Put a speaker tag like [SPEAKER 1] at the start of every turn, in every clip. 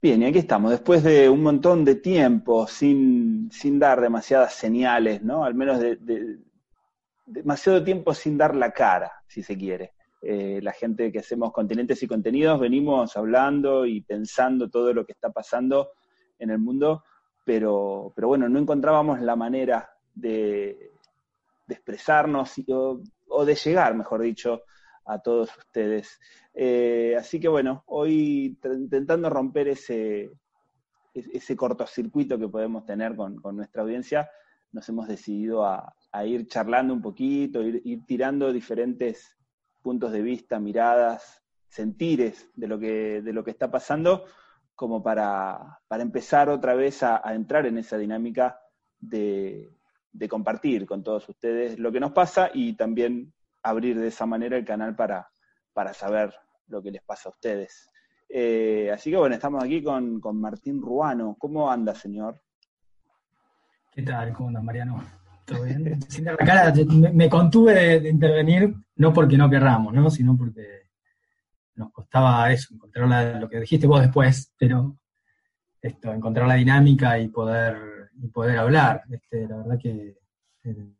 [SPEAKER 1] Bien, y aquí estamos, después de un montón de tiempo sin, sin dar demasiadas señales, ¿no? Al menos de, de- demasiado tiempo sin dar la cara, si se quiere. Eh, la gente que hacemos continentes y contenidos venimos hablando y pensando todo lo que está pasando en el mundo, pero, pero bueno, no encontrábamos la manera de, expresarnos o de llegar, mejor dicho, a todos ustedes. Eh, así que bueno, hoy intentando romper ese, es- ese cortocircuito que podemos tener con, con nuestra audiencia, nos hemos decidido a, a ir charlando un poquito, ir, ir tirando diferentes puntos de vista, miradas, sentires de lo que, de lo que está pasando, como para, para empezar otra vez a, a entrar en esa dinámica de, de compartir con todos ustedes lo que nos pasa y también abrir de esa manera el canal para, para saber lo que les pasa a ustedes. Eh, así que bueno, estamos aquí con, con Martín Ruano. ¿Cómo anda, señor?
[SPEAKER 2] ¿Qué tal? ¿Cómo andas, Mariano? ¿Todo bien? Me, contuve de, de intervenir, no porque no querramos, ¿no? sino porque nos costaba eso, encontrar la- lo que dijiste vos después, pero esto, encontrar la dinámica y poder, y poder hablar. Este, la verdad que, eh,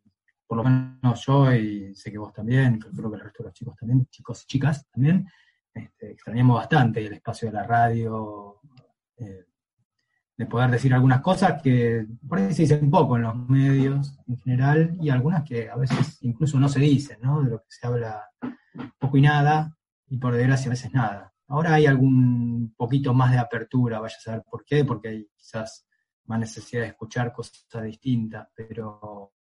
[SPEAKER 2] por lo menos yo, y sé que vos también, creo que el resto de los chicos también, chicos y chicas también, este, extrañamos bastante el espacio de la radio, eh, de poder decir algunas cosas que por ahí se dicen poco en los medios en general y algunas que a veces incluso no se dicen, ¿no? De lo que se habla poco y nada y por desgracia a veces nada. Ahora hay algún poquito más de apertura, vaya a saber por qué, porque hay quizás más necesidad de escuchar cosas distintas, pero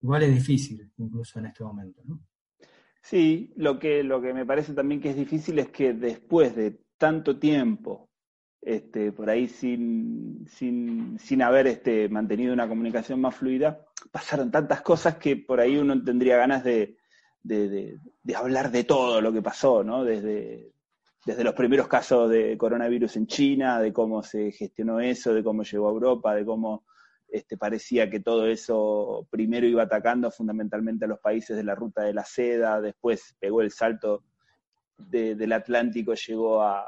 [SPEAKER 2] igual es difícil incluso en este momento, ¿no?
[SPEAKER 1] Sí, lo que, lo que me parece también que es difícil es que después de tanto tiempo, este, por ahí sin, sin, sin haber este, mantenido una comunicación más fluida, pasaron tantas cosas que por ahí uno tendría ganas de, de, de- hablar de todo lo que pasó, ¿no? Desde, desde los primeros casos de coronavirus en China, de cómo se gestionó eso, de cómo llegó a Europa, de cómo este, parecía que todo eso primero iba atacando fundamentalmente a los países de la ruta de la seda, después pegó el salto de- del Atlántico, llegó a,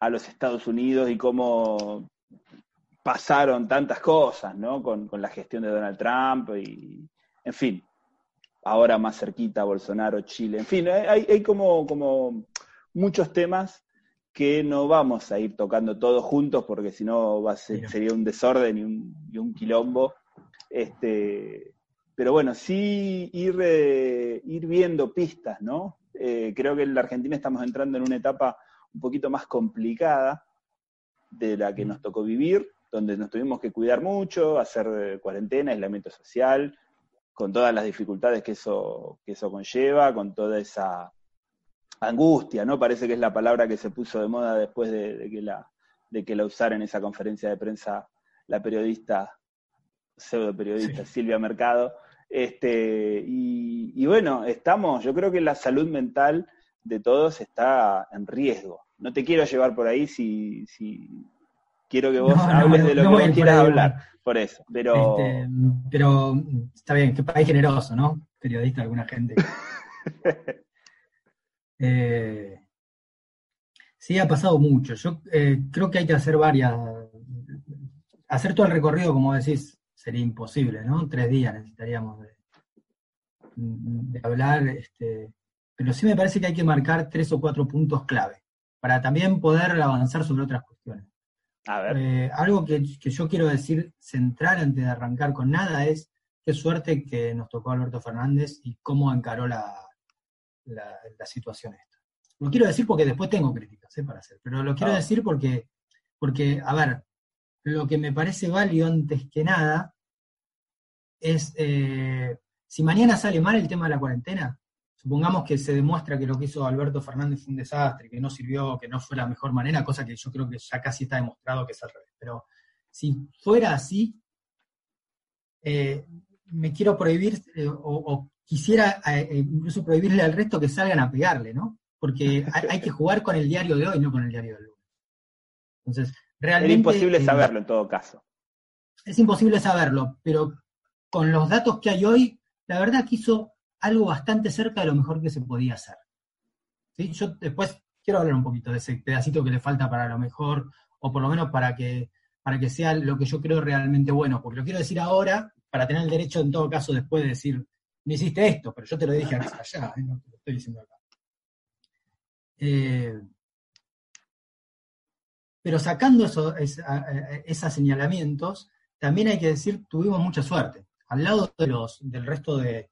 [SPEAKER 1] a los Estados Unidos y cómo pasaron tantas cosas, ¿no? Con, con la gestión de Donald Trump y, en fin, ahora más cerquita Bolsonaro, Chile, en fin, hay, hay como, como muchos temas que no vamos a ir tocando todos juntos porque si no sería un desorden y un, y un quilombo. Este, pero bueno, sí ir, eh, ir viendo pistas, ¿no? Eh, creo que en la Argentina estamos entrando en una etapa un poquito más complicada de la que nos tocó vivir, donde nos tuvimos que cuidar mucho, hacer eh, cuarentena, aislamiento social, con todas las dificultades que eso, que eso conlleva, con toda esa angustia, ¿no? Parece que es la palabra que se puso de moda después de, de que, la, de que la usara en esa conferencia de prensa la periodista, pseudo periodista
[SPEAKER 2] Sí.
[SPEAKER 1] Silvia Mercado. Este, y, y bueno, estamos, yo creo que la salud mental de todos está en riesgo. No te quiero llevar por ahí si, si quiero que vos
[SPEAKER 2] No,
[SPEAKER 1] hables
[SPEAKER 2] no,
[SPEAKER 1] de lo
[SPEAKER 2] no
[SPEAKER 1] que vos quieras hablar, por eso. Pero
[SPEAKER 2] Este, pero está bien, que país generoso, ¿no? Periodista, alguna gente. Eh, sí, ha pasado mucho. Yo eh, creo que hay que hacer varias. Hacer todo el recorrido, como decís, sería imposible, ¿no? Tres días necesitaríamos de, de hablar. Este, pero sí me parece que hay que marcar tres o cuatro puntos clave para también poder avanzar sobre otras cuestiones.
[SPEAKER 1] a ver,
[SPEAKER 2] Eh, algo que, que yo quiero decir central antes de arrancar con nada es qué suerte que nos tocó Alberto Fernández y cómo encaró la, la, la situación esta. Lo quiero decir porque después tengo críticas ¿eh? para hacer, pero lo quiero
[SPEAKER 1] Ah.
[SPEAKER 2] decir porque, porque, a ver, lo que me parece válido antes que nada es, eh, si mañana sale mal el tema de la cuarentena, supongamos que se demuestra que lo que hizo Alberto Fernández fue un desastre, que no sirvió, que no fue la mejor manera, cosa que yo creo que ya casi está demostrado que es al revés. Pero si fuera así, eh, me quiero prohibir eh, o, o, quisiera eh, eh, incluso prohibirle al resto que salgan a pegarle, ¿no? Porque hay, hay, que jugar con el diario de hoy, no con el diario del lunes. Entonces, realmente...
[SPEAKER 1] Era imposible eh, saberlo en todo caso.
[SPEAKER 2] Es imposible saberlo, pero con los datos que hay hoy, la verdad que hizo algo bastante cerca de lo mejor que se podía hacer. ¿Sí? Yo después quiero hablar un poquito de ese pedacito que le falta para lo mejor, o por lo menos para que, para que sea lo que yo creo realmente bueno, porque lo quiero decir ahora para tener el derecho en todo caso después de decir, no hiciste esto, pero yo te lo dije allá, ¿eh? no te lo estoy diciendo acá. Eh, pero sacando eso, esos señalamientos, también hay que decir, tuvimos mucha suerte. Al lado de los, del resto de,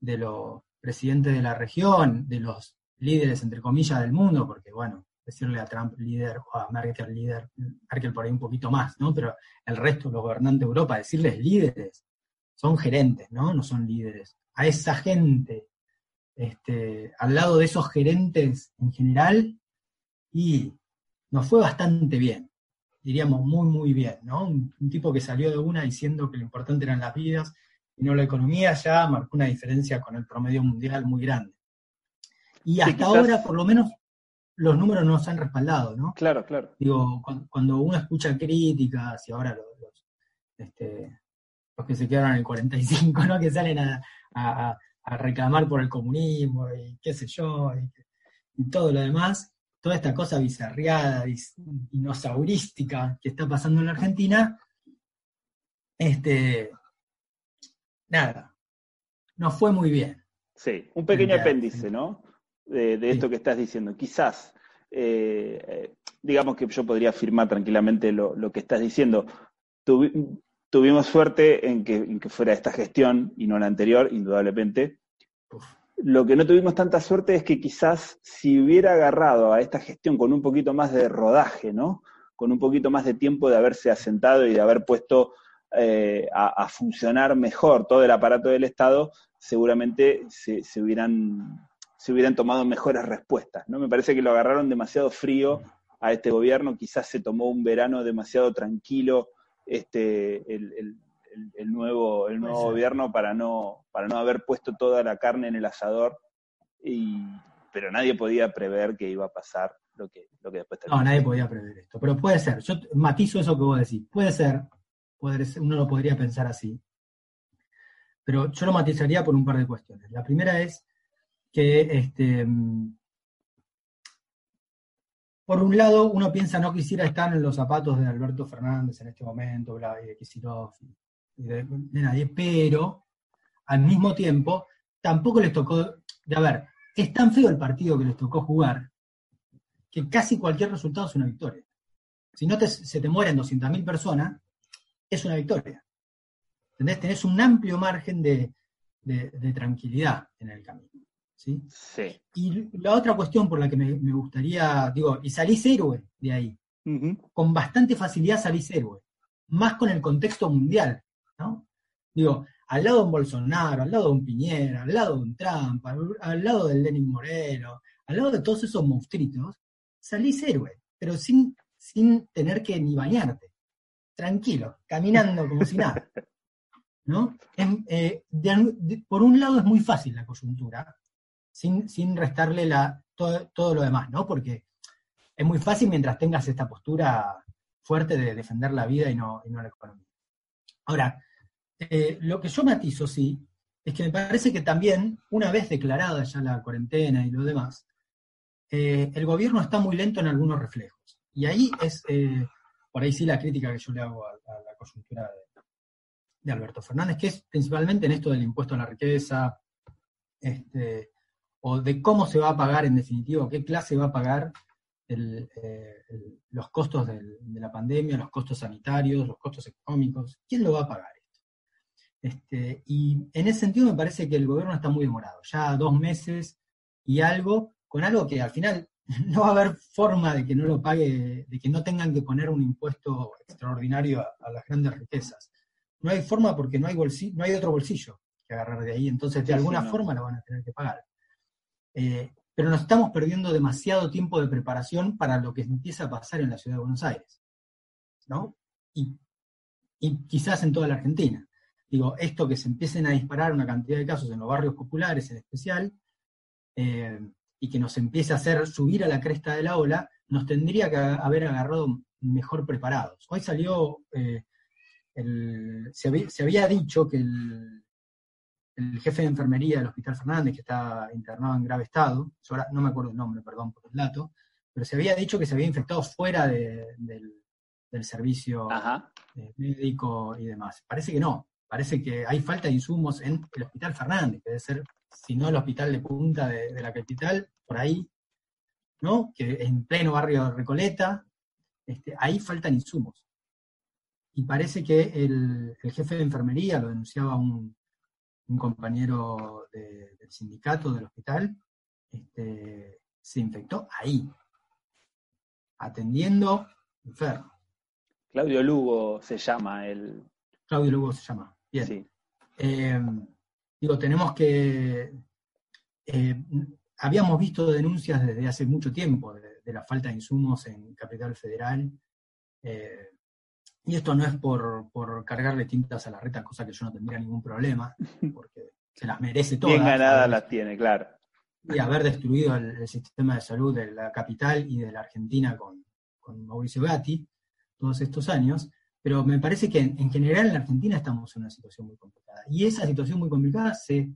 [SPEAKER 2] de los presidentes de la región, de los líderes, entre comillas, del mundo, porque bueno, decirle a Trump líder o a Merkel líder, Merkel por ahí un poquito más, ¿no? Pero el resto, los gobernantes de Europa, decirles líderes, son gerentes, ¿no? No son líderes. A esa gente, este, al lado de esos gerentes en general, y nos fue bastante bien, diríamos muy, muy bien, ¿no? Un, un tipo que salió de una diciendo que lo importante eran las vidas y no la economía, ya marcó una diferencia con el promedio mundial muy grande. Y hasta sí, quizás... ahora, por lo menos, los números nos han respaldado, ¿no?
[SPEAKER 1] Claro, claro.
[SPEAKER 2] Digo, cuando, cuando uno escucha críticas y ahora los, los, este, los, que se quedaron en el 45, ¿no? Que salen a, a, a reclamar por el comunismo y qué sé yo, y, y, todo lo demás, toda esta cosa bizarriada, dinosaurística que está pasando en la Argentina, este, nada, no fue muy bien.
[SPEAKER 1] Sí, un pequeño apéndice, ¿no? De, de, esto sí. que estás diciendo. Quizás, eh, digamos que yo podría afirmar tranquilamente lo, lo que estás diciendo. Tuvimos suerte en que, en que, fuera esta gestión y no la anterior, indudablemente. Uf. Lo que no tuvimos tanta suerte es que quizás si hubiera agarrado a esta gestión con un poquito más de rodaje, ¿no? Con un poquito más de tiempo de haberse asentado y de haber puesto eh, a, a, funcionar mejor todo el aparato del Estado, seguramente se, se, hubieran, se hubieran tomado mejores respuestas. ¿no? Me parece que lo agarraron demasiado frío a este gobierno, quizás se tomó un verano demasiado tranquilo este, el, el, el nuevo, el nuevo gobierno para no, para no haber puesto toda la carne en el asador, y, pero nadie podía prever que iba a pasar lo que, lo que después
[SPEAKER 2] terminó. No, nadie podía prever esto, pero puede ser, yo matizo eso que vos decís, puede ser, puede ser uno lo podría pensar así, pero yo lo matizaría por un par de cuestiones. La primera es que, este, por un lado, uno piensa no quisiera estar en los zapatos de Alberto Fernández en este momento, y de Kicillof, y de, nadie, pero al mismo tiempo tampoco les tocó, de a ver, es tan feo el partido que les tocó jugar que casi cualquier resultado es una victoria. Si no te, se te mueren 200.000 personas, es una victoria. ¿Entendés? Tenés un amplio margen de tranquilidad en el camino. ¿Sí?
[SPEAKER 1] sí.
[SPEAKER 2] Y la otra cuestión por la que me, me gustaría, digo, y salís héroe de ahí. Uh -huh. Con bastante facilidad salís héroe. Más con el contexto mundial. ¿no? Digo, al lado de un Bolsonaro, al lado de un Piñera, al lado de un Trump, al, al lado del Lenin Moreno, al lado de todos esos monstruitos, salís héroe, pero sin, sin tener que ni bañarte. Tranquilo, caminando como si nada. ¿no? Es, eh, de, de, por un lado es muy fácil la coyuntura, sin, restarle la, todo, lo demás, ¿no? Porque es muy fácil mientras tengas esta postura fuerte de defender la vida y no, la economía. Ahora, eh, lo que yo matizo, sí, es que me parece que también, una vez declarada ya la cuarentena y lo demás, eh, el gobierno está muy lento en algunos reflejos. Y ahí es, eh, por ahí sí, la crítica que yo le hago a, a la coyuntura de, de Alberto Fernández, que es principalmente en esto del impuesto a la riqueza, este, o de cómo se va a pagar en definitiva, qué clase va a pagar el, eh, el, los costos del, de la pandemia, los costos sanitarios, los costos económicos, ¿quién lo va a pagar esto? Este, y en ese sentido me parece que el gobierno está muy demorado, ya dos meses y algo, con algo que al final no va a haber forma de que no lo pague, de que no tengan que poner un impuesto extraordinario a, a las grandes riquezas no hay forma porque no hay, bolsillo, no hay otro bolsillo que agarrar de ahí, entonces de alguna sí, no. forma lo van a tener que pagar. Eh, pero nos estamos perdiendo demasiado tiempo de preparación para lo que empieza a pasar en la ciudad de Buenos Aires, ¿no? Y, quizás en toda la Argentina. Digo, esto que se empiecen a disparar una cantidad de casos en los barrios populares en especial, eh, y que nos empiece a hacer subir a la cresta de la ola, nos tendría que haber agarrado mejor preparados. Hoy salió, eh, el, se, había, se, había, dicho que el, el, jefe de enfermería del Hospital Fernández, que está internado en grave estado, ahora no me acuerdo el nombre, perdón por el dato, pero se había dicho que se había infectado fuera de, del, del, servicio eh, médico y demás. Parece que no, parece que hay falta de insumos en el Hospital Fernández, que debe ser, si no el hospital de punta de, de la capital, por ahí, ¿no? Que en pleno barrio de Recoleta, este, ahí faltan insumos. Y parece que el, el, jefe de enfermería, lo denunciaba un, un compañero de, del sindicato del hospital, este, se infectó ahí, atendiendo enfermos.
[SPEAKER 1] Claudio Lugo se llama el.
[SPEAKER 2] Claudio Lugo se llama. Bien. Sí. Eh, digo, tenemos que. Eh, habíamos visto denuncias desde hace mucho tiempo de, de, la falta de insumos en Capital Federal. Eh, y esto no es por, por, cargarle tintas a la reta, cosa que yo no tendría ningún problema, porque se las merece todas.
[SPEAKER 1] Bien ganadas las tiene, claro.
[SPEAKER 2] Y haber destruido el, el, sistema de salud de la capital y de la Argentina con, con Mauricio Gatti todos estos años, pero me parece que en, en, general en la Argentina estamos en una situación muy complicada. Y esa situación muy complicada se,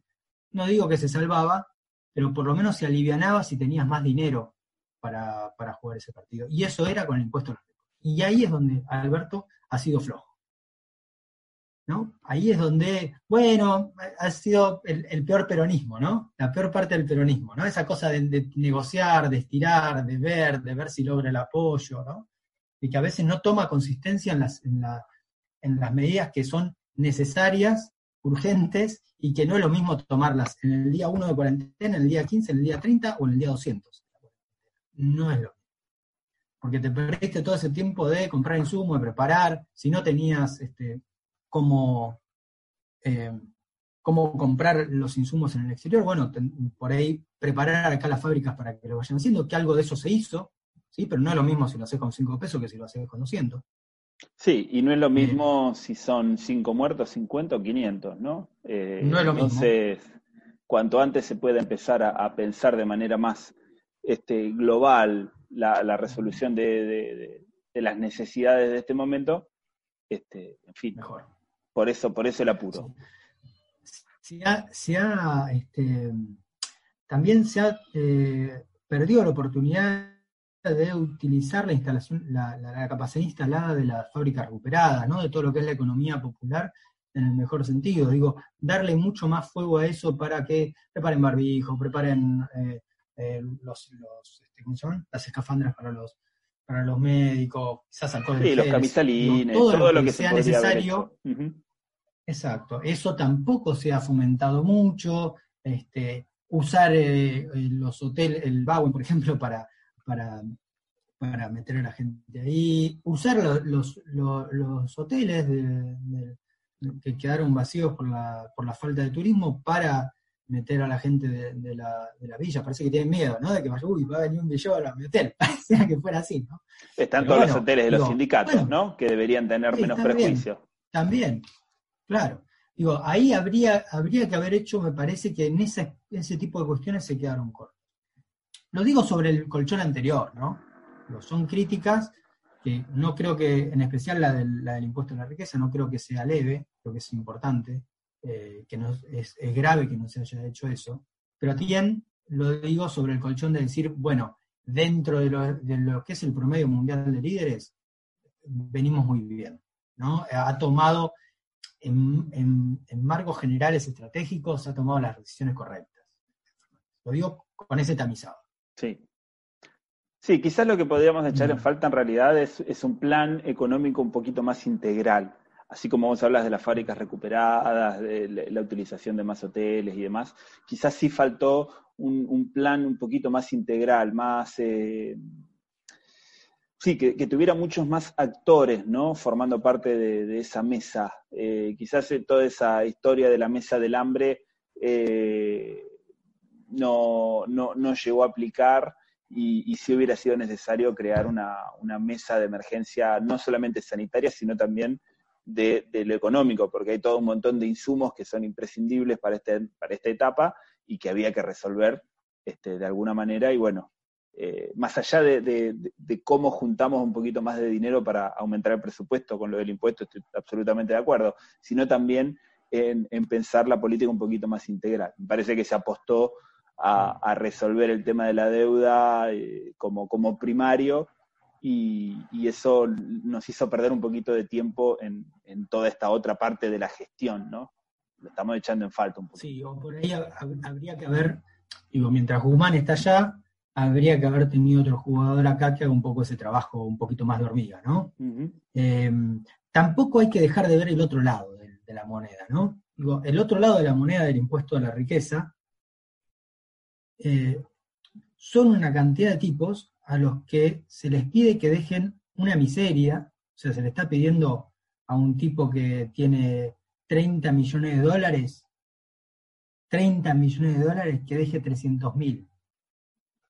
[SPEAKER 2] no digo que se salvaba, pero por lo menos se alivianaba si tenías más dinero para, para jugar ese partido. Y eso era con el impuesto a los ricos. Y ahí es donde Alberto ha sido flojo. ¿No? Ahí es donde, bueno, ha sido el, peor peronismo, ¿no? La peor parte del peronismo, ¿no? Esa cosa de, negociar, de estirar, de ver, de ver si logra el apoyo, ¿no? Y que a veces no toma consistencia en las, en, en las medidas que son necesarias, urgentes, y que no es lo mismo tomarlas en el día 1 de cuarentena, en el día 15, en el día 30 o en el día 200. No es lo mismo porque te perdiste todo ese tiempo de comprar insumos, de preparar, si no tenías este, cómo, eh, cómo comprar los insumos en el exterior, bueno, ten, por ahí preparar acá las fábricas para que lo vayan haciendo, que algo de eso se hizo, ¿sí? pero no es lo mismo si lo haces con 5 pesos que si lo haces con 200.
[SPEAKER 1] Sí, y no es lo mismo eh, si son 5 muertos, 50 o 500, ¿no?
[SPEAKER 2] Eh, no es lo
[SPEAKER 1] entonces,
[SPEAKER 2] mismo.
[SPEAKER 1] cuanto antes se pueda empezar a, a pensar de manera más este, global la, la resolución de, de, de, las necesidades de este momento, este, en fin,
[SPEAKER 2] Mejor.
[SPEAKER 1] por eso, por eso el apuro.
[SPEAKER 2] Sí. Se ha, se ha este, también se ha eh, perdido la oportunidad de utilizar la instalación, la, la, la, capacidad instalada de las fábricas recuperadas, ¿no? de todo lo que es la economía popular en el mejor sentido. Digo, darle mucho más fuego a eso para que preparen barbijo, preparen eh, eh, los, los este, ¿cómo se llaman? Las escafandras para los para los médicos, quizás alcohol
[SPEAKER 1] Sí, los camisalines,
[SPEAKER 2] todo,
[SPEAKER 1] todo,
[SPEAKER 2] lo
[SPEAKER 1] que,
[SPEAKER 2] que sea necesario.
[SPEAKER 1] Uh -huh.
[SPEAKER 2] Exacto, eso tampoco se ha fomentado mucho, este, usar eh, los hoteles, el Bowen, por ejemplo, para, para, para meter a la gente ahí, usar los, los, los, los hoteles de, de, que quedaron vacíos por la, por la falta de turismo para meter a la gente de, de, la, de, la, villa. Parece que tienen miedo, ¿no? De que vaya, uy, va a venir un villor a mi hotel. Pareciera que fuera así, ¿no?
[SPEAKER 1] Están Pero todos bueno, los hoteles de los sindicatos, bueno, ¿no? Que deberían tener sí, menos
[SPEAKER 2] también,
[SPEAKER 1] prejuicio.
[SPEAKER 2] También, claro. Digo, ahí habría, habría que haber hecho, me parece que en ese, ese tipo de cuestiones se quedaron cortos. Lo digo sobre el colchón anterior, ¿no? Digo, son críticas que no creo que, en especial la del, la del impuesto a la riqueza, no creo que sea leve, creo que es importante, eh, que no, es, es, grave que no se haya hecho eso, pero también lo digo sobre el colchón de decir, bueno, dentro de lo, de lo que es el promedio mundial de líderes, venimos muy bien, ¿no? Ha tomado, en, en, en marcos generales estratégicos, ha tomado las decisiones correctas. Lo digo con ese tamizado.
[SPEAKER 1] Sí. Sí, quizás lo que podríamos echar en falta en realidad es, es un plan económico un poquito más integral así como vos hablas de las fábricas recuperadas, de la utilización de más hoteles y demás, quizás sí faltó un, plan un poquito más integral, más... Eh, sí, que, tuviera muchos más actores, ¿no? Formando parte de, esa mesa. Eh, quizás toda esa historia de la mesa del hambre, eh, no, no, no llegó a aplicar y, y sí hubiera sido necesario crear una, una mesa de emergencia no solamente sanitaria, sino también de, de lo económico, porque hay todo un montón de insumos que son imprescindibles para, este, para esta etapa y que había que resolver este, de alguna manera. Y bueno, eh, más allá de, de- de cómo juntamos un poquito más de dinero para aumentar el presupuesto con lo del impuesto, estoy absolutamente de acuerdo, sino también en, en pensar la política un poquito más integral. Me parece que se apostó a, a resolver el tema de la deuda eh, como, como primario y, y eso nos hizo perder un poquito de tiempo en, en toda esta otra parte de la gestión, ¿no? Lo estamos echando en falta un poco.
[SPEAKER 2] Sí, o por ahí hab- hab- habría que haber, digo, mientras Guzmán está allá, habría que haber tenido otro jugador acá que haga un poco ese trabajo un poquito más de hormiga, ¿no? Eh, tampoco hay que dejar de ver el otro lado de, de la moneda, ¿no? Digo, el otro lado de la moneda del impuesto a la riqueza eh, son una cantidad de tipos a los que se les pide que dejen una miseria, o sea, se le está pidiendo a un tipo que tiene 30 millones de dólares, 30 millones de dólares que deje 300 mil,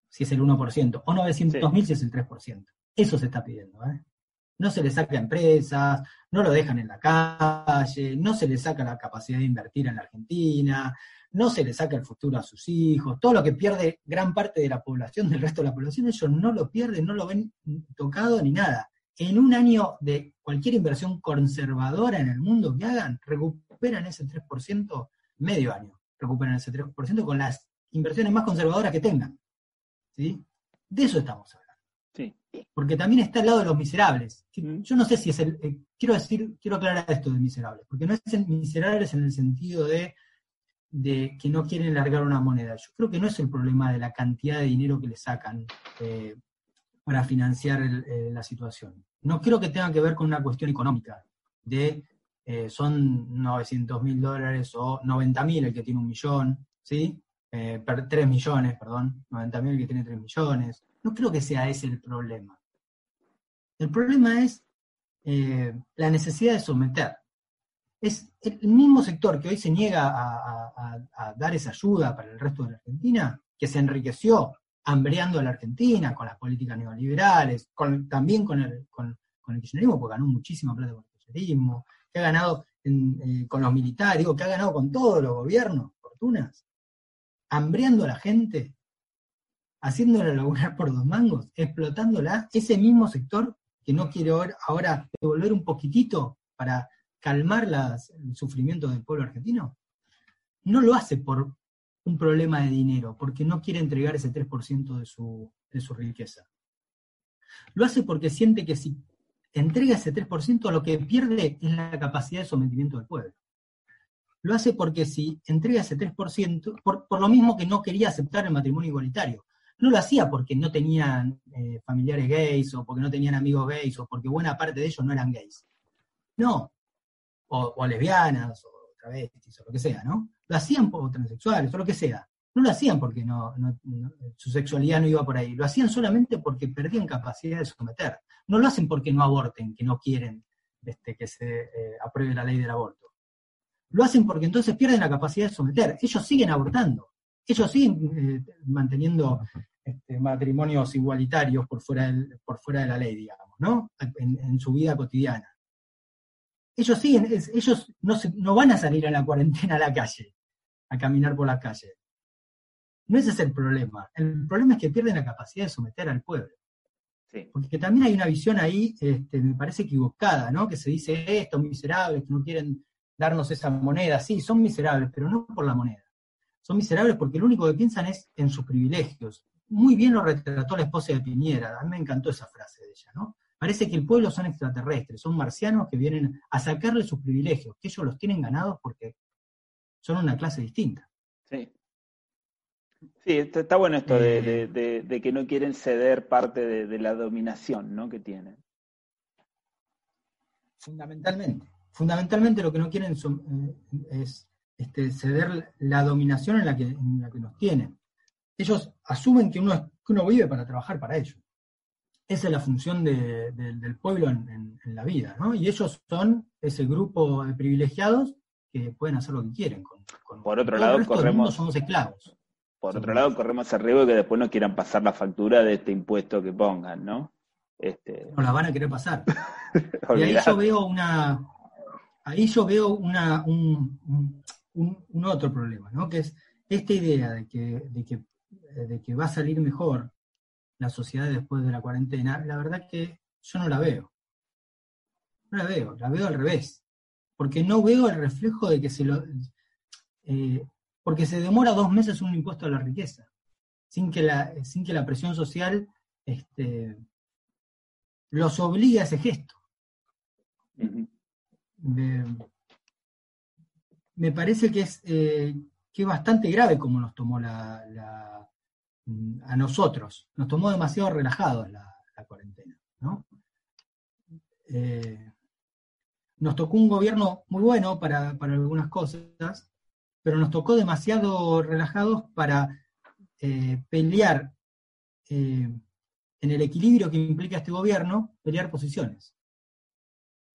[SPEAKER 2] si es el 1%, o 900 mil si es el 3%. Eso se está pidiendo, ¿eh? No se le saca a empresas, no lo dejan en la calle, no se le saca la capacidad de invertir en la Argentina, no se le saca el futuro a sus hijos, todo lo que pierde gran parte de la población, del resto de la población, ellos no lo pierden, no lo ven tocado ni nada. En un año de cualquier inversión conservadora en el mundo que hagan, recuperan ese 3%, medio año, recuperan ese 3% con las inversiones más conservadoras que tengan. ¿Sí? De eso estamos hablando
[SPEAKER 1] Sí.
[SPEAKER 2] porque también está al lado de los miserables.
[SPEAKER 1] Mm.
[SPEAKER 2] Yo no sé si es el, eh, quiero decir, quiero aclarar esto de miserables, porque no es miserables en el sentido de, de que no quieren largar una moneda. Yo creo que no es el problema de la cantidad de dinero que le sacan eh, para financiar eh, la situación. No creo que tenga que ver con una cuestión económica, de eh, son 900 mil dólares o 90 mil el que tiene un millón, ¿sí? Eh, per- 3 millones, perdón, 90 mil el que tiene 3 millones. No creo que sea ese el problema. El problema es la necesidad de someter. Es el mismo sector que hoy se niega a, dar esa ayuda para el resto de la Argentina, que se enriqueció hambreando a la Argentina con las políticas neoliberales, con- también con el, con, kirchnerismo, porque ganó muchísima plata con el kirchnerismo, que ha ganado eh, con los militares, que ha ganado con todos los gobiernos, fortunas, hambreando a la gente, haciéndola laburar por dos mangos, explotándola, ese mismo sector que no quiere ahora devolver un poquitito para calmar las- el sufrimiento del pueblo argentino, no lo hace por un problema de dinero, porque no quiere entregar ese 3% de su, de su riqueza. Lo hace porque siente que si entrega ese 3%, lo que pierde es la capacidad de sometimiento del pueblo. Lo hace porque si entrega ese 3%, por, por lo mismo que no quería aceptar el matrimonio igualitario, no lo hacía porque no tenían eh, familiares gays o porque no tenían amigos gays o porque buena parte de ellos no eran gays. No. O, lesbianas o travestis o lo que sea, ¿no? Lo hacían por transexuales o lo que sea. No lo hacían porque no, su sexualidad no iba por ahí. Lo hacían solamente porque perdían capacidad de someter. No lo hacen porque no aborten, que no quieren este, que se eh, apruebe la ley del aborto. Lo hacen porque entonces pierden la capacidad de someter. Ellos siguen abortando. Ellos siguen eh, manteniendo este, matrimonios igualitarios por fuera, del- por fuera de la ley, digamos, ¿no? En su vida cotidiana. Ellos siguen, es- ellos no, se- no van a salir a la cuarentena a la calle, a caminar por la calle. No ese es el problema. El problema es que pierden la capacidad de someter al pueblo.
[SPEAKER 1] Sí.
[SPEAKER 2] Porque también hay una visión ahí, este, me parece equivocada, ¿no? Que se dice, "Eh, estos miserables que no quieren darnos esa moneda. Sí, son miserables, pero no por la moneda. Son miserables porque lo único que piensan es en sus privilegios. Muy bien lo retrató la esposa de Piñera, a mí me encantó esa frase de ella, ¿no? Parece que el pueblo son extraterrestres, son marcianos que vienen a sacarle sus privilegios, que ellos los tienen ganados porque son una clase distinta.
[SPEAKER 1] Sí. Sí, está, está bueno esto de,
[SPEAKER 2] Eh.
[SPEAKER 1] de- de- de que no quieren ceder parte de, la dominación ¿no? que tienen.
[SPEAKER 2] Fundamentalmente. Fundamentalmente lo que no quieren son, eh, es este, ceder la dominación en la, que, en la que nos tienen. Ellos asumen que uno, que uno vive para trabajar para ellos. Esa es la función de- de- del pueblo en, en- en la vida, ¿no? Y ellos son ese grupo de privilegiados que pueden hacer lo que quieren. Con, con-
[SPEAKER 1] Por otro lado, corremos-
[SPEAKER 2] somos esclavos.
[SPEAKER 1] por otro lado, corremos el riesgo de que después nos quieran pasar la factura de este impuesto que pongan, ¿no? Este...
[SPEAKER 2] No la van a querer pasar. y ahí yo veo una, ahí yo veo una, un, un, otro problema, ¿no? Que es esta idea de que, de que, de que va a salir mejor la sociedad después de la cuarentena, la verdad que yo no la veo. No la veo, la veo al revés. Porque no veo el reflejo de que se lo. Eh, porque se demora dos meses un impuesto a la riqueza, sin que la, sin que la presión social este, los obligue a ese gesto. me, parece que es, eh, que es bastante grave como nos tomó la, a nosotros. Nos tomó demasiado relajados la, cuarentena. ¿no? Eh, nos tocó un gobierno muy bueno para, algunas cosas, pero nos tocó demasiado relajados para eh, pelear eh, en el equilibrio que implica este gobierno, pelear posiciones.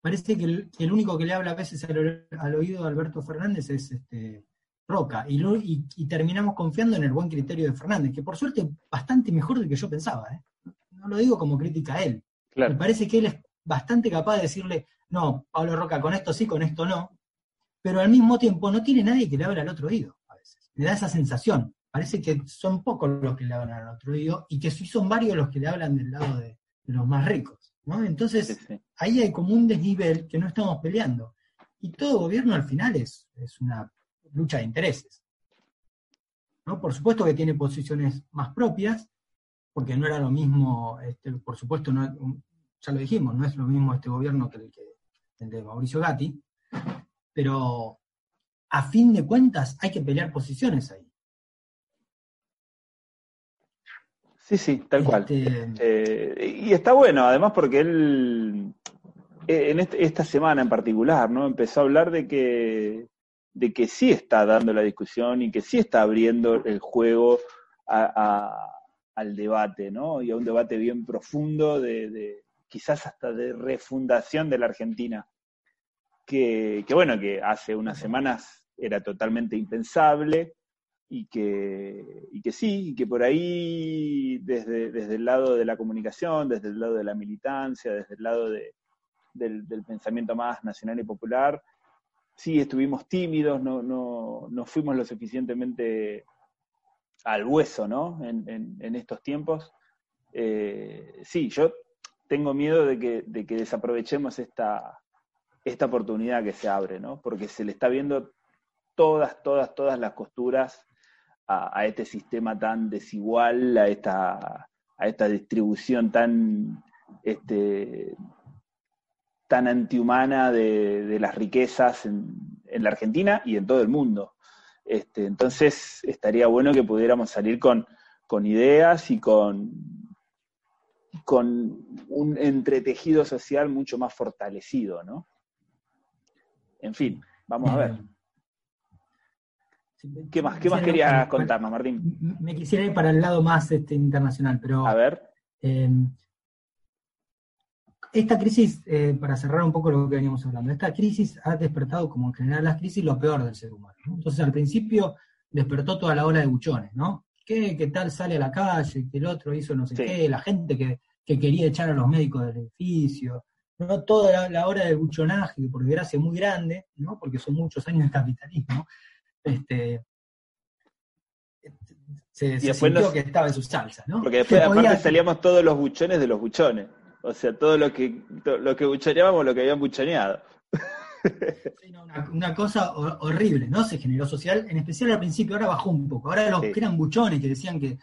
[SPEAKER 2] Parece que el, único que le habla a veces al, oído de Alberto Fernández es este, Roca, y, y, terminamos confiando en el buen criterio de Fernández, que por suerte bastante mejor del que yo pensaba. ¿eh? No lo digo como crítica a él. Me parece que él es bastante capaz de decirle, no, Pablo Roca, con esto sí, con esto no, pero al mismo tiempo no tiene nadie que le hable al otro oído a veces. Le da esa sensación. Parece que son pocos los que le hablan al otro oído y que sí son varios los que le hablan del lado de, los más ricos. ¿no? Entonces, ahí hay como un desnivel que no estamos peleando. Y todo gobierno al final es, es una lucha de intereses. ¿no? Por supuesto que tiene posiciones más propias, porque no era lo mismo, este, por supuesto, no, ya lo dijimos, no es lo mismo este gobierno que el, que el de Mauricio Gatti, pero a fin de cuentas hay que pelear posiciones ahí.
[SPEAKER 1] Sí, sí, tal cual. Este, eh, y está bueno, además, porque él, eh, en este, esta semana en particular, ¿no? Empezó a hablar de que, de que sí está dando la discusión y que sí está abriendo el juego al debate, ¿no? Y a un debate bien profundo de, quizás hasta de refundación de la Argentina, que, bueno, que hace unas semanas era totalmente impensable y que, y que sí, y que por ahí desde, desde el lado de la comunicación, desde el lado de la militancia, desde el lado de, del, pensamiento más nacional y popular, sí estuvimos tímidos, no, no, no fuimos lo suficientemente al hueso, ¿no? En, estos tiempos. Eh, sí, yo tengo miedo de que, de que desaprovechemos esta, esta oportunidad que se abre, ¿no? Porque se le está viendo todas, todas, todas las costuras a, este sistema tan desigual, a esta, a esta distribución tan, este, tan antihumana de, las riquezas en, la Argentina y en todo el mundo. Este, entonces, estaría bueno que pudiéramos salir con, con ideas y con, con un entretejido social mucho más fortalecido, ¿no? En fin, vamos a ver. ¿Qué más, qué más querías contarnos, Martín?
[SPEAKER 2] Me quisiera ir para el lado más este, internacional, pero...
[SPEAKER 1] A ver.
[SPEAKER 2] Em, esta crisis, eh, para cerrar un poco lo que veníamos hablando, esta crisis ha despertado, como en general las crisis, lo peor del ser humano. Entonces, al principio despertó toda la ola de buchones, ¿no? ¿Qué, qué tal sale a la calle? Que el otro hizo no sé qué, la gente que que quería echar a los médicos del edificio, ¿no? toda la, hora del buchonaje, que por desgracia es muy grande, ¿no? porque son muchos años de capitalismo, este, se, se sintió que estaba en su salsa, ¿no?
[SPEAKER 1] Porque después aparte salíamos todos los buchones de los buchones. O sea, todo lo que, lo que buchoneábamos, lo que habían buchoneado.
[SPEAKER 2] una, cosa horrible, ¿no? Se generó social, en especial al principio, ahora bajó un poco. Ahora los que eran buchones, que decían que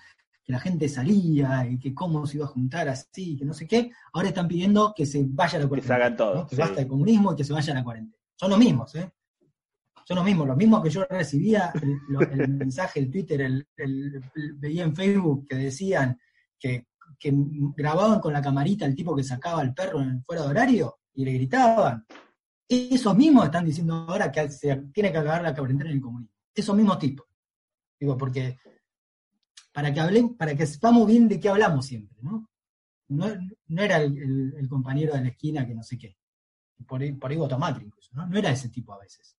[SPEAKER 2] la gente salía y que cómo se iba a juntar así, que no sé qué, ahora están pidiendo que se vaya a la cuarentena.
[SPEAKER 1] Que se hagan todo.
[SPEAKER 2] Que basta el comunismo y que se vaya a la cuarentena. Son los mismos, ¿eh? Son los mismos, los mismos que yo recibía el, mensaje, el Twitter, el, veía en Facebook que decían que, grababan con la camarita el tipo que sacaba al perro en fuera de horario y le gritaban. Esos mismos están diciendo ahora que se tiene que acabar la cuarentena en el comunismo. Esos mismos tipos. Digo, porque para que hablen, para que sepamos bien de qué hablamos siempre, ¿no? No, era el, compañero de la esquina que no sé qué, por ahí, por ahí votó incluso, ¿no? No era ese tipo a veces.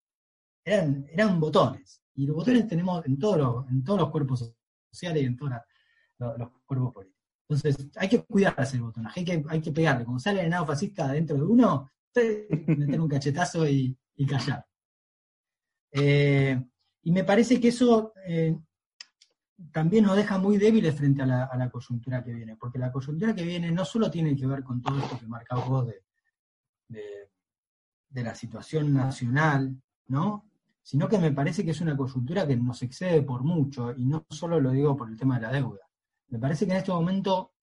[SPEAKER 2] Eran, eran botones, y los botones tenemos en todos los, en todos los cuerpos sociales y en todos los cuerpos políticos. Entonces, hay que cuidarse el botonaje, hay que, hay que pegarle. Como sale el nado fascista dentro de uno, meter un cachetazo y, callar. Eh, y me parece que eso eh, también nos deja muy débiles frente a la, a la, coyuntura que viene, porque la coyuntura que viene no solo tiene que ver con todo esto que marcaba vos de, de, de la situación nacional, ¿no? sino que me parece que es una coyuntura que nos excede por mucho, y no solo lo digo por el tema de la deuda. Me parece que en este momento,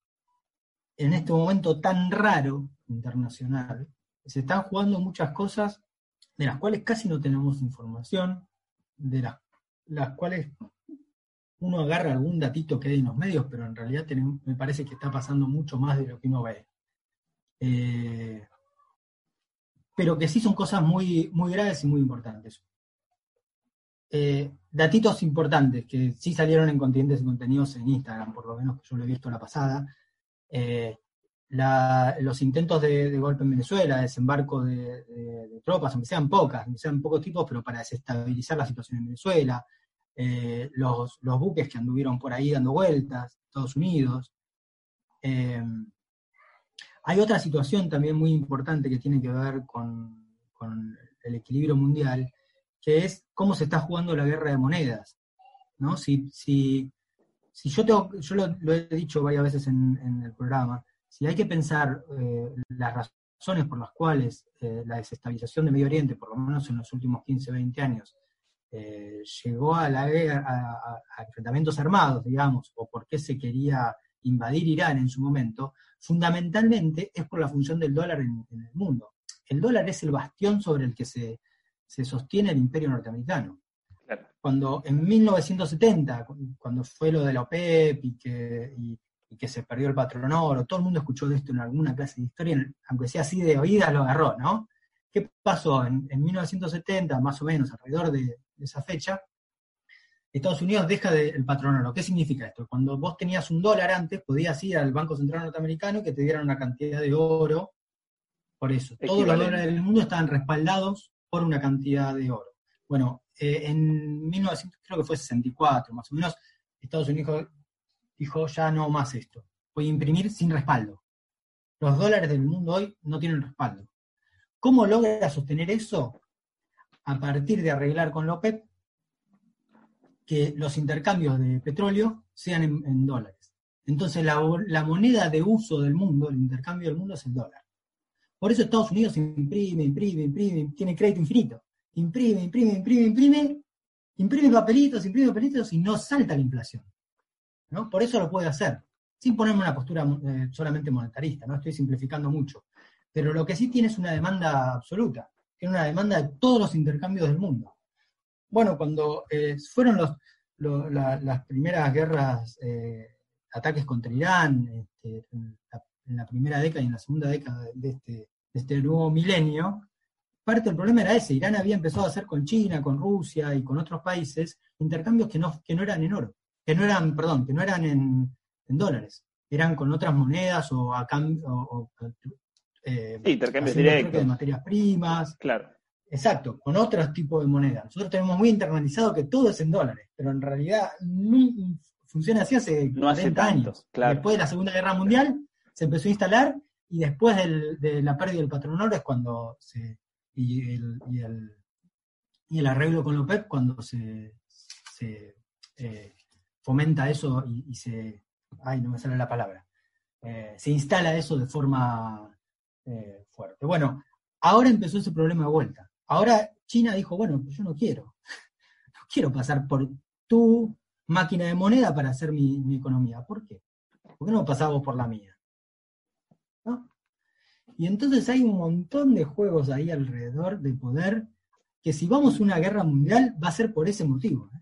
[SPEAKER 2] en este momento tan raro internacional, se están jugando muchas cosas de las cuales casi no tenemos información, de las, las cuales uno agarra algún datito que hay en los medios, pero en realidad me parece que está pasando mucho más de lo que uno ve. Eh, pero que sí son cosas muy, muy graves y muy importantes. Eh, datitos importantes que sí salieron en continentes y contenidos en Instagram, por lo menos que yo lo he visto la pasada. Eh, los intentos de, golpe en Venezuela, desembarco de, de, de, tropas, aunque sean pocas, aunque sean pocos tipos, pero para desestabilizar la situación en Venezuela, eh, los, los, buques que anduvieron por ahí dando vueltas, Estados Unidos. Eh, hay otra situación también muy importante que tiene que ver con, con, el equilibrio mundial, que es cómo se está jugando la guerra de monedas. ¿no? Si, si, si yo, tengo, yo lo, lo, he dicho varias veces en, en el programa, si hay que pensar eh, las razones por las cuales eh, la desestabilización de Medio Oriente, por lo menos en los últimos 15, 20 años, eh, llegó a, la, a, a, enfrentamientos armados, digamos, o por qué se quería invadir Irán en su momento, fundamentalmente es por la función del dólar en, en el mundo. El dólar es el bastión sobre el que se, se sostiene el imperio norteamericano. Claro. Cuando en 1970, cuando fue lo de la OPEP y que, y, y que se perdió el patrón oro, todo el mundo escuchó de esto en alguna clase de historia, aunque sea así de oídas, lo agarró, ¿no? ¿Qué pasó? En, en 1970, más o menos, alrededor de, de, esa fecha, Estados Unidos deja de, el patrón oro. ¿Qué significa esto? Cuando vos tenías un dólar antes, podías ir al Banco Central Norteamericano y que te dieran una cantidad de oro por eso. Todos los dólares del mundo estaban respaldados por una cantidad de oro. Bueno, eh, en 1900, creo que fue 64, más o menos, Estados Unidos dijo, ya no más esto. Voy a imprimir sin respaldo. Los dólares del mundo hoy no tienen respaldo. ¿Cómo logra sostener eso? A partir de arreglar con la OPEP que los intercambios de petróleo sean en, dólares. Entonces la, moneda de uso del mundo, el intercambio del mundo es el dólar. Por eso Estados Unidos imprime, imprime, imprime, tiene crédito infinito. Imprime, imprime, imprime, imprime, imprime papelitos, imprime papelitos y no salta la inflación. ¿no? Por eso lo puede hacer, sin ponerme una postura eh, solamente monetarista, no estoy simplificando mucho. Pero lo que sí tiene es una demanda absoluta, tiene una demanda de todos los intercambios del mundo. Bueno, cuando eh, fueron las primeras guerras, eh, ataques contra Irán, este, la, en, la, primera década y en la segunda década de este, de este nuevo milenio, parte del problema era ese. Irán había empezado a hacer con China, con Rusia y con otros países intercambios que no, que no eran en oro que no eran, perdón, que no eran en, en dólares, eran con otras monedas o a cambio, o,
[SPEAKER 1] eh, sí, intercambios directos.
[SPEAKER 2] De materias primas.
[SPEAKER 1] Claro.
[SPEAKER 2] Exacto, con otros tipos de monedas. Nosotros tenemos muy internalizado que todo es en dólares, pero en realidad no funciona así hace
[SPEAKER 1] no 40 hace
[SPEAKER 2] años.
[SPEAKER 1] Claro.
[SPEAKER 2] Después de la Segunda Guerra Mundial se empezó a instalar y después de la pérdida del patrón oro es cuando y el, arreglo con la OPEP cuando se, eh, fomenta eso y, y, se, ay, no me sale la palabra, eh, se instala eso de forma eh, fuerte. Bueno, ahora empezó ese problema de vuelta. Ahora China dijo, bueno, pues yo no quiero, no quiero pasar por tu máquina de moneda para hacer mi, mi economía. ¿Por qué? ¿Por qué no pasamos por la mía? ¿No? Y entonces hay un montón de juegos ahí alrededor de poder que si vamos a una guerra mundial va a ser por ese motivo. ¿eh?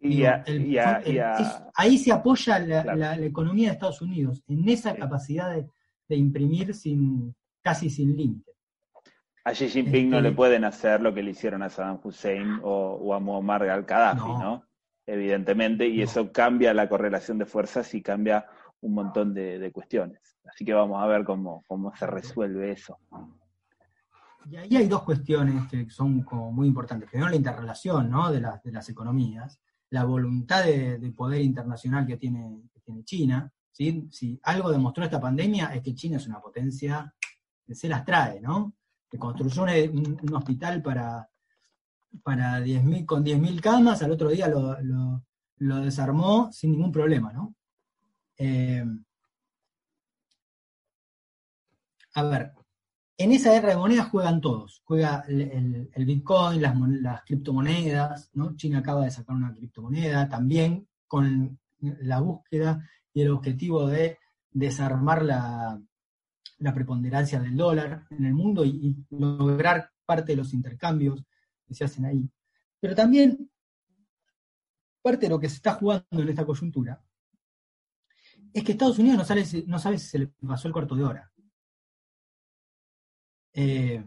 [SPEAKER 1] Y a, el, y a,
[SPEAKER 2] el,
[SPEAKER 1] y a...
[SPEAKER 2] Es, ahí se apoya la, claro. la, la, economía de Estados Unidos, en esa sí. capacidad de, de, imprimir sin casi sin límite.
[SPEAKER 1] A Xi Jinping este, no le pueden hacer lo que le hicieron a Saddam Hussein o, o a Muammar al-Qaddafi, no. ¿no? Evidentemente, y no. eso cambia la correlación de fuerzas y cambia un montón de, de cuestiones. Así que vamos a ver cómo, cómo se resuelve eso.
[SPEAKER 2] Y ahí hay dos cuestiones que son como muy importantes. Primero, la interrelación ¿no? de, la, de las economías la voluntad de, de poder internacional que tiene, que tiene China. ¿sí? Si algo demostró esta pandemia es que China es una potencia que se las trae, ¿no? Que construyó un, hospital para, para 10.000 con 10.000 camas, al otro día lo, lo- lo desarmó sin ningún problema, ¿no? Eh, a ver, en esa guerra de monedas juegan todos. Juega el, Bitcoin, las, las criptomonedas, ¿no? China acaba de sacar una criptomoneda también con la búsqueda y el objetivo de desarmar la, la preponderancia del dólar en el mundo y, y lograr parte de los intercambios que se hacen ahí. Pero también parte de lo que se está jugando en esta coyuntura es que Estados Unidos no sabe, si- no sabe si se le pasó el cuarto de hora. Eh,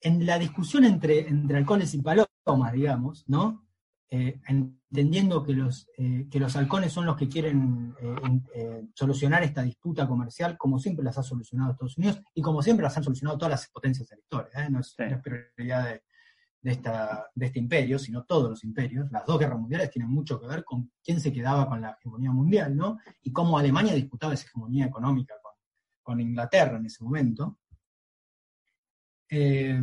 [SPEAKER 2] en la discusión entre, entre halcones y palomas, digamos, ¿no? Eh, entendiendo que los, eh, que los halcones son los que quieren eh, en- solucionar esta disputa comercial, como siempre las ha solucionado Estados Unidos y como siempre las han solucionado todas las potencias de la historia. ¿eh? No, es,
[SPEAKER 1] Sí.
[SPEAKER 2] es prioridad de, de este imperio, sino todos los imperios. Las dos guerras mundiales tienen mucho que ver con quién se quedaba con la hegemonía mundial, ¿no? Y cómo Alemania disputaba esa hegemonía económica con, Inglaterra en ese momento. Eh,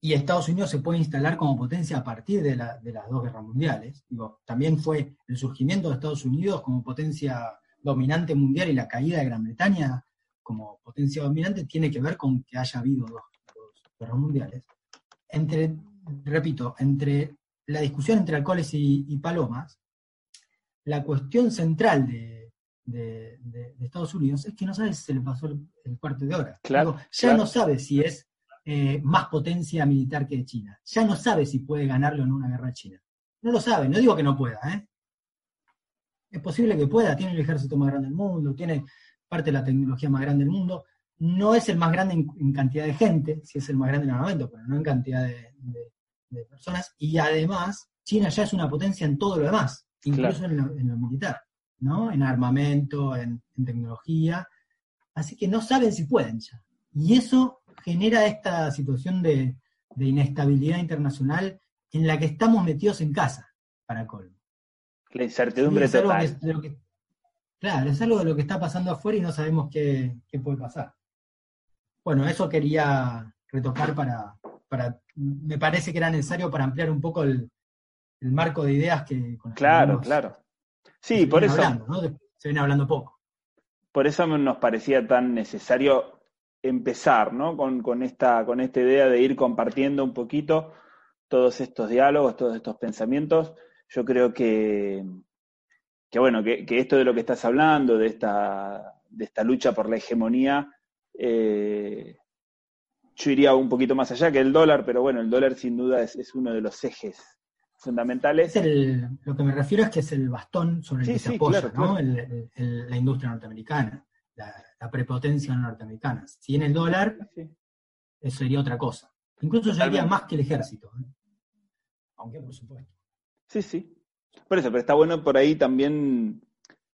[SPEAKER 2] y Estados Unidos se puede instalar como potencia a partir de, la- de las dos guerras mundiales. Digo, también fue el surgimiento de Estados Unidos como potencia dominante mundial y la caída de Gran Bretaña como potencia dominante tiene que ver con que haya habido dos guerras mundiales. Entre, repito, entre la discusión entre alcoholes y, y palomas, la cuestión central de, de- de- de Estados Unidos es que no sabe si se le pasó el, el cuarto de hora.
[SPEAKER 1] Claro,
[SPEAKER 2] Digo, ya
[SPEAKER 1] claro.
[SPEAKER 2] no sabe si es eh, más potencia militar que China. Ya no sabe si puede ganarlo en una guerra China. No lo sabe, no digo que no pueda, ¿eh? Es posible que pueda, tiene el ejército más grande del mundo, tiene parte de la tecnología más grande del mundo. No es el más grande en, en cantidad de gente, si es el más grande en armamento, pero no en cantidad de, de- de personas. Y además, China ya es una potencia en todo lo demás, incluso en, lo, en lo militar, ¿no? En armamento, en, en tecnología. Así que no saben si pueden ya. Y eso genera esta situación de, de inestabilidad internacional en la que estamos metidos en casa, para colmo.
[SPEAKER 1] La incertidumbre
[SPEAKER 2] Sí, es
[SPEAKER 1] total.
[SPEAKER 2] que que- claro, es algo de lo que está pasando afuera y no sabemos qué, qué puede pasar. Bueno, eso quería retocar para, para, me parece que era necesario para ampliar un poco el, el marco de ideas que con que
[SPEAKER 1] Claro, claro. Sí, por eso,
[SPEAKER 2] hablando, Se viene hablando poco.
[SPEAKER 1] por eso nos parecía tan necesario empezar, ¿no? Con, con esta, con esta idea de ir compartiendo un poquito todos estos diálogos, todos estos pensamientos. Yo creo que, que bueno, que, que esto de lo que estás hablando, de esta, de esta lucha por la hegemonía, eh, yo iría un poquito más allá que el dólar, pero bueno, el dólar sin duda es, es uno de los ejes fundamentales.
[SPEAKER 2] Es el, lo que me refiero es que es el bastón sobre el
[SPEAKER 1] Sí,
[SPEAKER 2] que se
[SPEAKER 1] sí,
[SPEAKER 2] apoya
[SPEAKER 1] claro,
[SPEAKER 2] ¿no?
[SPEAKER 1] claro.
[SPEAKER 2] El- el- el- la industria norteamericana, la, la prepotencia norteamericana. Si en el dólar,
[SPEAKER 1] Sí.
[SPEAKER 2] eso sería otra cosa. Incluso yo diría más que el ejército. ¿eh? Aunque por supuesto.
[SPEAKER 1] Sí, sí. Por eso, pero está bueno por ahí también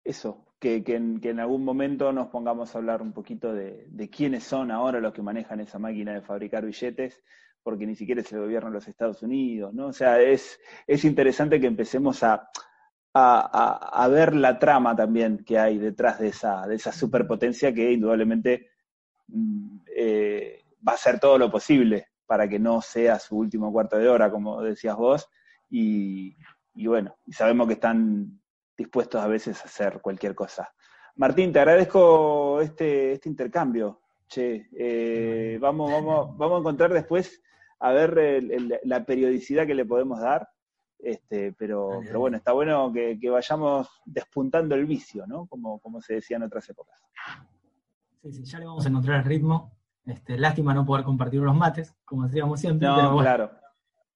[SPEAKER 1] eso, que, en, algún momento nos pongamos a hablar un poquito de, quiénes son ahora los que manejan esa máquina de fabricar billetes, porque ni siquiera es el gobierno de los Estados Unidos, ¿no? O sea, es, es interesante que empecemos a, a, ver la trama también que hay detrás de esa, de esa superpotencia que indudablemente mm, eh, va a hacer todo lo posible para que no sea su último cuarto de hora, como decías vos, y, bueno, sabemos que están dispuestos a veces a hacer cualquier cosa. Martín, te agradezco este, este intercambio. Che, eh, vamos, vamos, vamos a encontrar después a ver el- el- la periodicidad que le podemos dar. Este, pero, bueno, está bueno que, que vayamos despuntando el vicio, ¿no? Como, como se decía en otras épocas.
[SPEAKER 2] Sí, sí, ya le vamos a encontrar el ritmo. Este, lástima no poder compartir los mates, como decíamos siempre, pero
[SPEAKER 1] No,
[SPEAKER 2] bueno,
[SPEAKER 1] claro.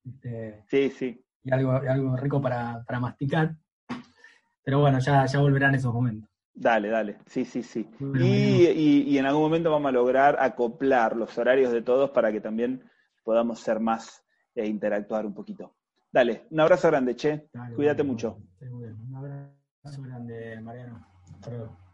[SPEAKER 2] este,
[SPEAKER 1] Sí, sí.
[SPEAKER 2] y algo, algo rico para, para masticar. Pero bueno, ya, ya volverán esos momentos.
[SPEAKER 1] Dale, dale. Sí, sí, sí.
[SPEAKER 2] Bueno,
[SPEAKER 1] Y, y- y en algún momento vamos a lograr acoplar los horarios de todos para que también podamos ser más e interactuar un poquito. Dale, un abrazo grande, che.
[SPEAKER 2] Dale,
[SPEAKER 1] Cuídate
[SPEAKER 2] bueno,
[SPEAKER 1] mucho.
[SPEAKER 2] Un abrazo grande, Mariano. Hasta luego.